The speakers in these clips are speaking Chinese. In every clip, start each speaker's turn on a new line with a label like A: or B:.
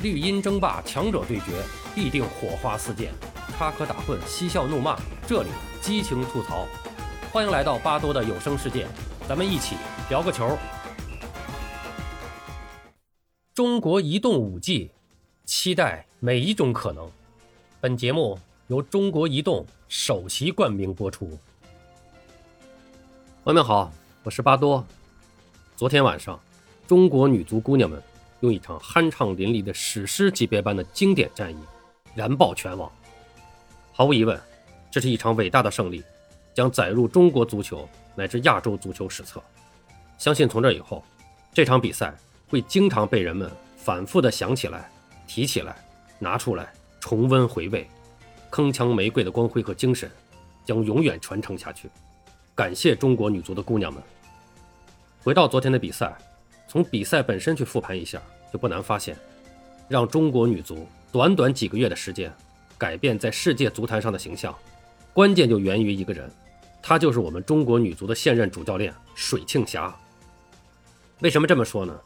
A: 绿茵争霸，强者对决，必定火花四溅；插科打诨，嬉笑怒骂，这里激情吐槽。欢迎来到巴多的有声世界，咱们一起聊个球。中国移动五 G，期待每一种可能。本节目由中国移动首席冠名播出。朋友们好，我是巴多。昨天晚上，中国女足姑娘们。用一场酣畅淋漓的史诗级别般的经典战役，燃爆全网。毫无疑问，这是一场伟大的胜利，将载入中国足球乃至亚洲足球史册。相信从这以后，这场比赛会经常被人们反复的想起来、提起来、拿出来重温回味。铿锵玫瑰的光辉和精神将永远传承下去。感谢中国女足的姑娘们。回到昨天的比赛。从比赛本身去复盘一下，就不难发现，让中国女足短短几个月的时间改变在世界足坛上的形象，关键就源于一个人，他就是我们中国女足的现任主教练水庆霞。为什么这么说呢？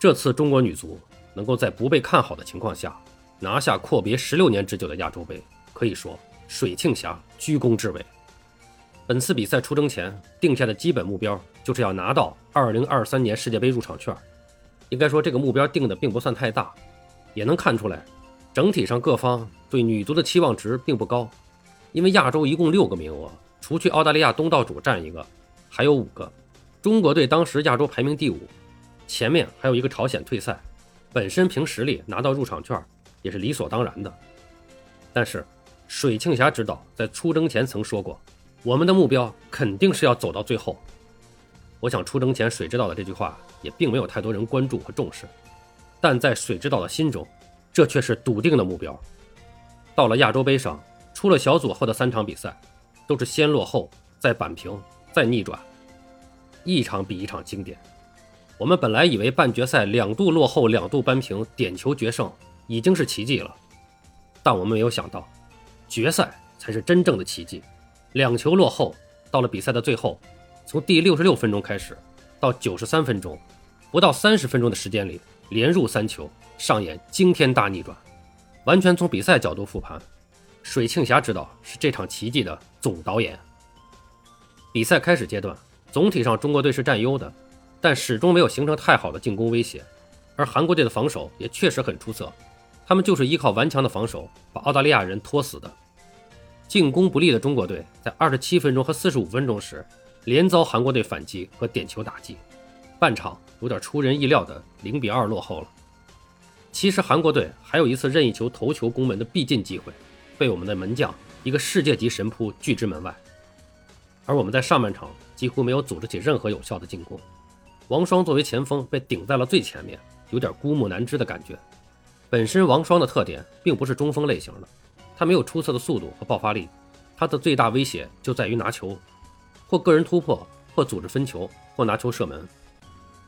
A: 这次中国女足能够在不被看好的情况下拿下阔别十六年之久的亚洲杯，可以说水庆霞居功至伟。本次比赛出征前定下的基本目标就是要拿到2023年世界杯入场券。应该说这个目标定的并不算太大，也能看出来，整体上各方对女足的期望值并不高。因为亚洲一共六个名额，除去澳大利亚东道主占一个，还有五个。中国队当时亚洲排名第五，前面还有一个朝鲜退赛，本身凭实力拿到入场券也是理所当然的。但是水庆霞指导在出征前曾说过。我们的目标肯定是要走到最后。我想出征前水知道的这句话也并没有太多人关注和重视，但在水指导的心中，这却是笃定的目标。到了亚洲杯上，出了小组后的三场比赛，都是先落后，再扳平，再逆转，一场比一场经典。我们本来以为半决赛两度落后，两度扳平，点球决胜已经是奇迹了，但我们没有想到，决赛才是真正的奇迹。两球落后，到了比赛的最后，从第六十六分钟开始，到九十三分钟，不到三十分钟的时间里，连入三球，上演惊天大逆转。完全从比赛角度复盘，水庆霞指导是这场奇迹的总导演。比赛开始阶段，总体上中国队是占优的，但始终没有形成太好的进攻威胁，而韩国队的防守也确实很出色，他们就是依靠顽强的防守把澳大利亚人拖死的。进攻不利的中国队在二十七分钟和四十五分钟时，连遭韩国队反击和点球打击，半场有点出人意料的零比二落后了。其实韩国队还有一次任意球头球攻门的必进机会，被我们的门将一个世界级神扑拒之门外。而我们在上半场几乎没有组织起任何有效的进攻，王霜作为前锋被顶在了最前面，有点孤木难支的感觉。本身王霜的特点并不是中锋类型的。他没有出色的速度和爆发力，他的最大威胁就在于拿球，或个人突破，或组织分球，或拿球射门。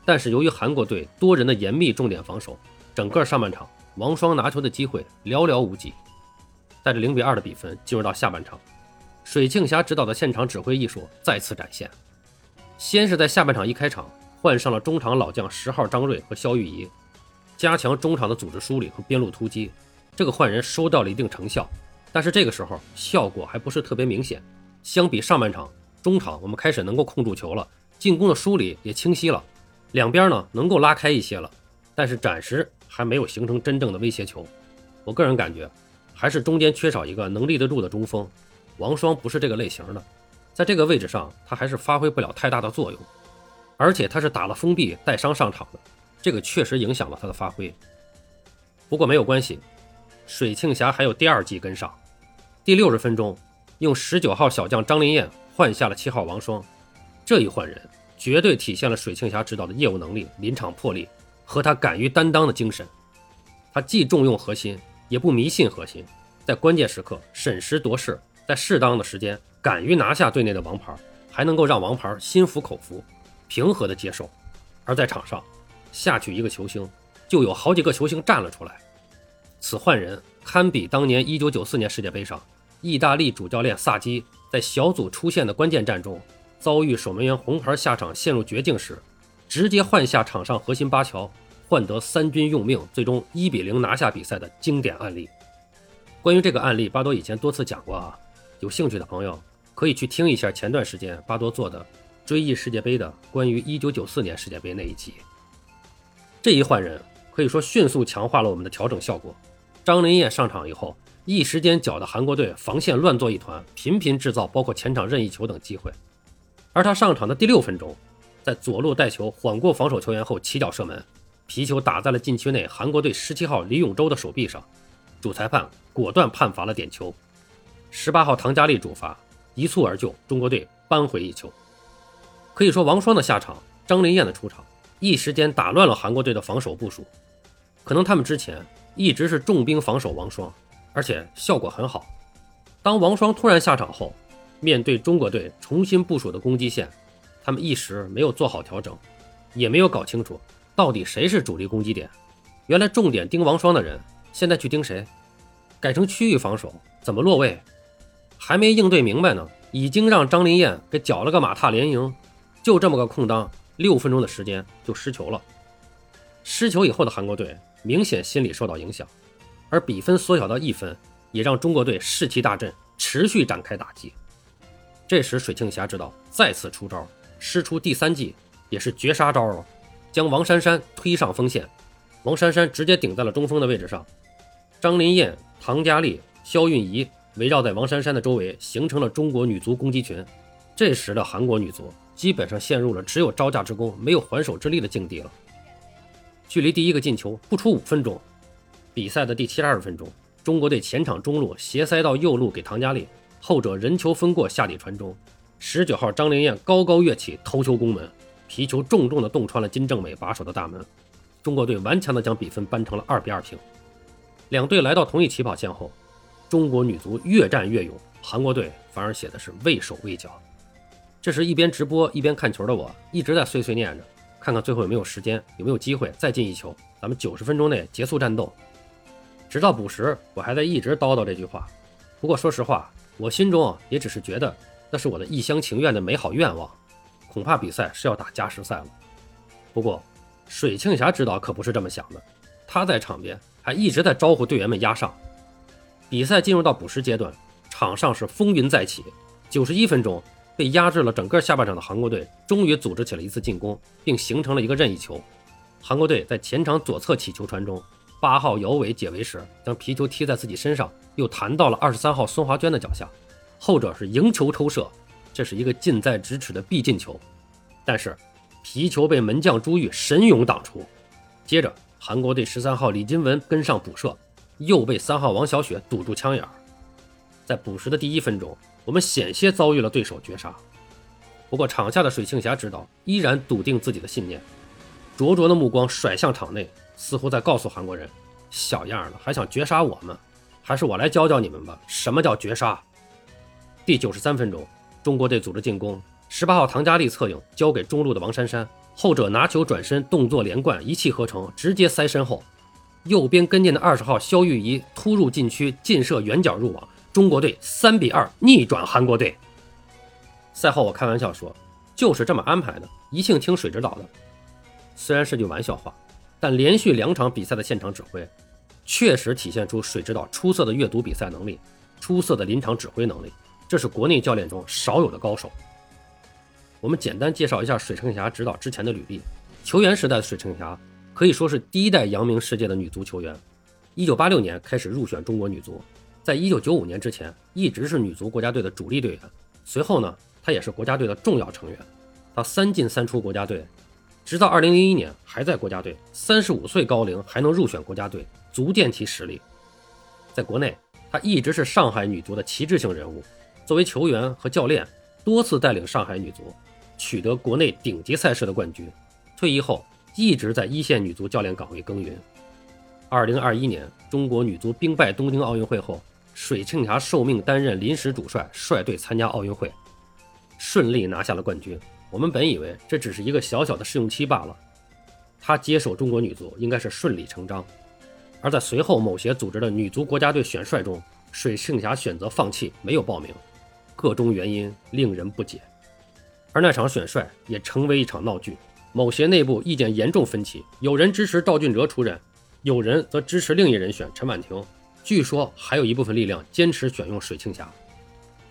A: 但是由于韩国队多人的严密重点防守，整个上半场王霜拿球的机会寥寥无几。带着零比二的比分进入到下半场，水庆霞指导的现场指挥艺术再次展现。先是在下半场一开场换上了中场老将十号张睿和肖玉仪，加强中场的组织梳理和边路突击。这个换人收到了一定成效。但是这个时候效果还不是特别明显，相比上半场，中场我们开始能够控住球了，进攻的梳理也清晰了，两边呢能够拉开一些了，但是暂时还没有形成真正的威胁球。我个人感觉，还是中间缺少一个能立得住的中锋，王霜不是这个类型的，在这个位置上他还是发挥不了太大的作用，而且他是打了封闭带伤上场的，这个确实影响了他的发挥。不过没有关系，水庆霞还有第二季跟上。第六十分钟，用十九号小将张林燕换下了七号王霜，这一换人绝对体现了水庆霞指导的业务能力、临场魄力和他敢于担当的精神。他既重用核心，也不迷信核心，在关键时刻审时度势，在适当的时间敢于拿下队内的王牌，还能够让王牌心服口服，平和的接受。而在场上，下去一个球星，就有好几个球星站了出来。此换人堪比当年1994年世界杯上。意大利主教练萨基在小组出线的关键战中，遭遇守门员红牌下场陷入绝境时，直接换下场上核心八乔，换得三军用命，最终一比零拿下比赛的经典案例。关于这个案例，巴多以前多次讲过啊，有兴趣的朋友可以去听一下前段时间巴多做的追忆世界杯的关于1994年世界杯那一集。这一换人可以说迅速强化了我们的调整效果。张林业上场以后，一时间搅得韩国队防线乱作一团，频频制造包括前场任意球等机会。而他上场的第六分钟，在左路带球缓过防守球员后起脚射门，皮球打在了禁区内韩国队十七号李永洲的手臂上，主裁判。果断判罚了点球，十八号唐佳丽主罚一蹴而就，中国队扳回一球。可以说王霜的下场，张琳艳的出场，一时间打乱了韩国队的防守部署。可能他们之前一直是重兵防守王霜，而且效果很好。当王霜突然下场后，面对中国队重新部署的攻击线，他们一时没有做好调整，也没有搞清楚到底谁是主力攻击点。原来重点盯王霜的人，现在去盯谁？改成区域防守，怎么落位？还没应对明白呢，已经让张林燕给搅了个马踏连营。就这么个空当，六分钟的时间就失球了。失球以后的韩国队明显心理受到影响，而比分缩小到一分，也让中国队士气大振，持续展开打击。这时水庆霞知道再次出招，施出第三计，也是绝杀招了，将王珊珊推上锋线，王珊珊直接顶在了中锋的位置上，张林燕。唐佳丽、肖韵仪围绕在王珊珊的周围，形成了中国女足攻击群。这时的韩国女足基本上陷入了只有招架之功，没有还手之力的境地了。距离第一个进球不出五分钟，比赛的第七十二分钟，中国队前场中路斜塞到右路给唐佳丽，后者人球分过下底传中，十九号张灵艳高高跃起头球攻门，皮球重重的洞穿了金正美把守的大门，中国队顽强的将比分扳成了二比二平。两队来到同一起跑线后，中国女足越战越勇，韩国队反而写的是畏手畏脚。这时一边直播一边看球的我，一直在碎碎念着，看看最后有没有时间，有没有机会再进一球，咱们九十分钟内结束战斗。直到补时，我还在一直叨叨这句话。不过说实话，我心中啊也只是觉得那是我的一厢情愿的美好愿望，恐怕比赛是要打加时赛了。不过水庆霞指导可不是这么想的，他在场边。还一直在招呼队员们压上。比赛进入到补时阶段，场上是风云再起。九十一分钟，被压制了整个下半场的韩国队终于组织起了一次进攻，并形成了一个任意球。韩国队在前场左侧起球传中，八号姚伟解围时将皮球踢在自己身上，又弹到了二十三号孙华娟的脚下，后者是迎球抽射，这是一个近在咫尺的必进球。但是皮球被门将朱玉神勇挡出，接着。韩国队十三号李金文跟上补射，又被三号王小雪堵住枪眼儿。在补时的第一分钟，我们险些遭遇了对手绝杀。不过场下的水庆霞知道，依然笃定自己的信念，灼灼的目光甩向场内，似乎在告诉韩国人：小样的，还想绝杀我们？还是我来教教你们吧，什么叫绝杀？第九十三分钟，中国队组织进攻，十八号唐佳丽策应，交给中路的王珊珊。后者拿球转身，动作连贯，一气呵成，直接塞身后。右边跟进的二十号肖玉仪突入禁区，劲射远角入网，中国队三比二逆转韩国队。赛后我开玩笑说，就是这么安排的，一庆听水指导的。虽然是句玩笑话，但连续两场比赛的现场指挥，确实体现出水指导出色的阅读比赛能力，出色的临场指挥能力，这是国内教练中少有的高手。我们简单介绍一下水城霞指导之前的履历。球员时代的水城霞可以说是第一代扬名世界的女足球员。一九八六年开始入选中国女足，在一九九五年之前一直是女足国家队的主力队员。随后呢，她也是国家队的重要成员。她三进三出国家队，直到二零零一年还在国家队。三十五岁高龄还能入选国家队，足见其实力。在国内，她一直是上海女足的旗帜性人物。作为球员和教练，多次带领上海女足。取得国内顶级赛事的冠军，退役后一直在一线女足教练岗位耕耘。二零二一年中国女足兵败东京奥运会后，水庆霞受命担任临时主帅，率队参加奥运会，顺利拿下了冠军。我们本以为这只是一个小小的试用期罢了，她接手中国女足应该是顺理成章。而在随后某协组织的女足国家队选帅中，水庆霞选择放弃，没有报名，个中原因令人不解。而那场选帅也成为一场闹剧，某协内部意见严重分歧，有人支持赵俊哲出任，有人则支持另一人选陈婉婷。据说还有一部分力量坚持选用水庆霞。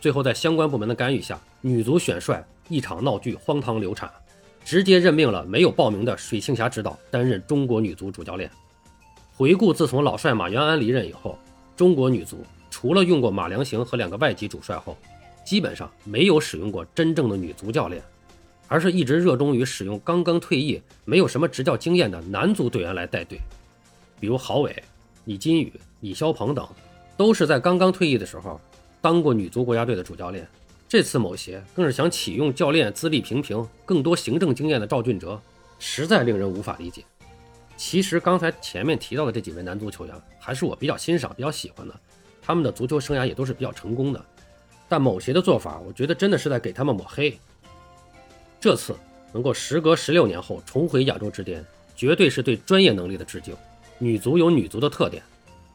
A: 最后，在相关部门的干预下，女足选帅一场闹剧荒唐流产，直接任命了没有报名的水庆霞指导担任中国女足主教练。回顾自从老帅马元安离任以后，中国女足除了用过马良行和两个外籍主帅后，基本上没有使用过真正的女足教练。而是一直热衷于使用刚刚退役、没有什么执教经验的男足队员来带队，比如郝伟、李金羽、李霄鹏等，都是在刚刚退役的时候当过女足国家队的主教练。这次某协更是想启用教练资历平平、更多行政经验的赵俊哲，实在令人无法理解。其实刚才前面提到的这几位男足球员，还是我比较欣赏、比较喜欢的，他们的足球生涯也都是比较成功的。但某协的做法，我觉得真的是在给他们抹黑。这次能够时隔十六年后重回亚洲之巅，绝对是对专业能力的致敬。女足有女足的特点，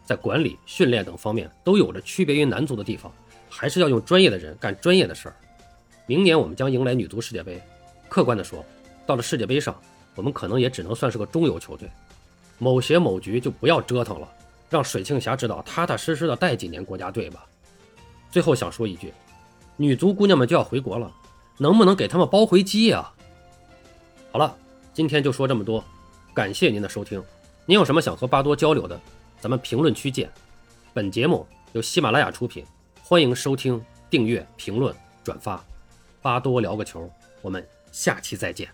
A: 在管理、训练等方面都有着区别于男足的地方，还是要用专业的人干专业的事儿。明年我们将迎来女足世界杯，客观的说，到了世界杯上，我们可能也只能算是个中游球队。某协某局就不要折腾了，让水庆霞指导，踏踏实实的带几年国家队吧。最后想说一句，女足姑娘们就要回国了。能不能给他们包回机呀？好了，今天就说这么多，感谢您的收听。您有什么想和巴多交流的，咱们评论区见。本节目由喜马拉雅出品，欢迎收听、订阅、评论、转发。巴多聊个球，我们下期再见。